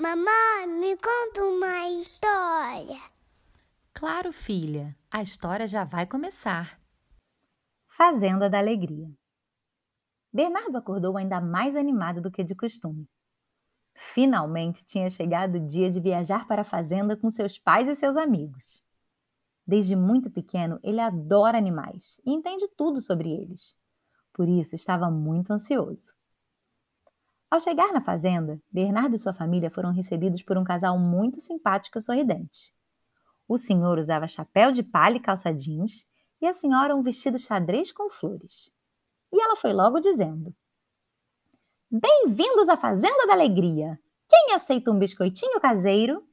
Mamãe, me conta uma história. Claro, filha, a história já vai começar. Fazenda da Alegria. Bernardo acordou ainda mais animado do que de costume. Finalmente tinha chegado o dia de viajar para a fazenda com seus pais e seus amigos. Desde muito pequeno, ele adora animais e entende tudo sobre eles. Por isso, estava muito ansioso. Ao chegar na fazenda, Bernardo e sua família foram recebidos por um casal muito simpático e sorridente. O senhor usava chapéu de palha e calça jeans e a senhora um vestido xadrez com flores. E ela foi logo dizendo: Bem-vindos à Fazenda da Alegria! Quem aceita um biscoitinho caseiro?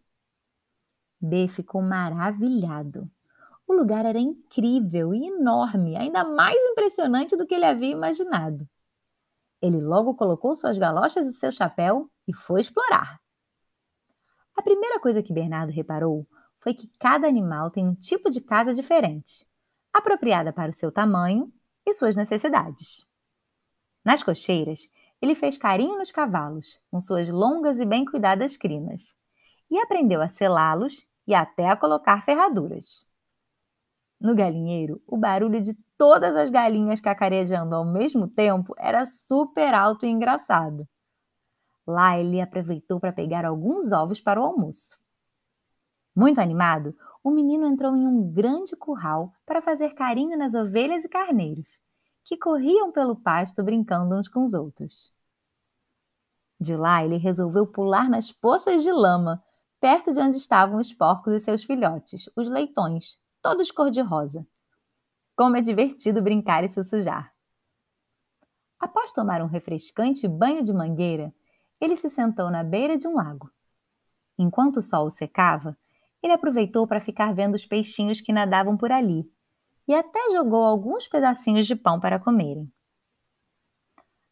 B ficou maravilhado. O lugar era incrível e enorme, ainda mais impressionante do que ele havia imaginado. Ele logo colocou suas galochas e seu chapéu e foi explorar. A primeira coisa que Bernardo reparou foi que cada animal tem um tipo de casa diferente, apropriada para o seu tamanho e suas necessidades. Nas cocheiras, ele fez carinho nos cavalos, com suas longas e bem cuidadas crinas, e aprendeu a selá-los e até a colocar ferraduras. No galinheiro, o barulho de todas as galinhas cacarejando ao mesmo tempo era super alto e engraçado. Lá ele aproveitou para pegar alguns ovos para o almoço. Muito animado, o menino entrou em um grande curral para fazer carinho nas ovelhas e carneiros, que corriam pelo pasto brincando uns com os outros. De lá ele resolveu pular nas poças de lama, perto de onde estavam os porcos e seus filhotes, os leitões, todos cor-de-rosa. Como é divertido brincar e se sujar. Após tomar um refrescante banho de mangueira, ele se sentou na beira de um lago. Enquanto o sol o secava, ele aproveitou para ficar vendo os peixinhos que nadavam por ali e até jogou alguns pedacinhos de pão para comerem.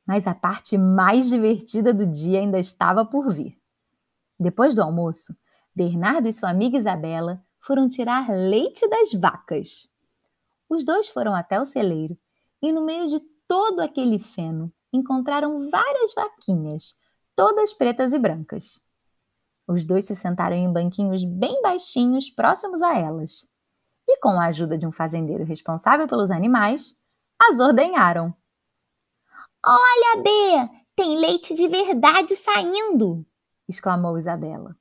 Mas a parte mais divertida do dia ainda estava por vir. Depois do almoço, Bernardo e sua amiga Isabela foram tirar leite das vacas. Os dois foram até o celeiro e, no meio de todo aquele feno, encontraram várias vaquinhas, todas pretas e brancas. Os dois se sentaram em banquinhos bem baixinhos próximos a elas e, com a ajuda de um fazendeiro responsável pelos animais, as ordenharam. Olha, B, tem leite de verdade saindo! exclamou Isabela.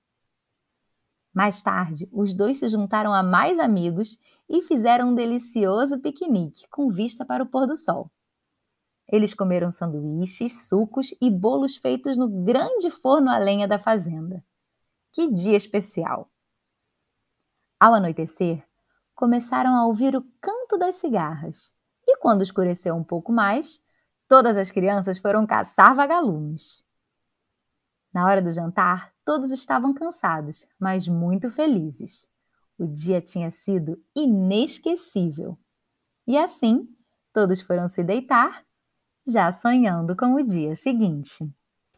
Mais tarde, os dois se juntaram a mais amigos e fizeram um delicioso piquenique com vista para o pôr do sol. Eles comeram sanduíches, sucos e bolos feitos no grande forno a lenha da fazenda. Que dia especial! Ao anoitecer, começaram a ouvir o canto das cigarras, e quando escureceu um pouco mais, todas as crianças foram caçar vagalumes. Na hora do jantar, todos estavam cansados, mas muito felizes. O dia tinha sido inesquecível. E assim, todos foram se deitar, já sonhando com o dia seguinte.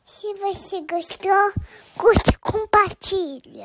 Se você gostou, curte e compartilha.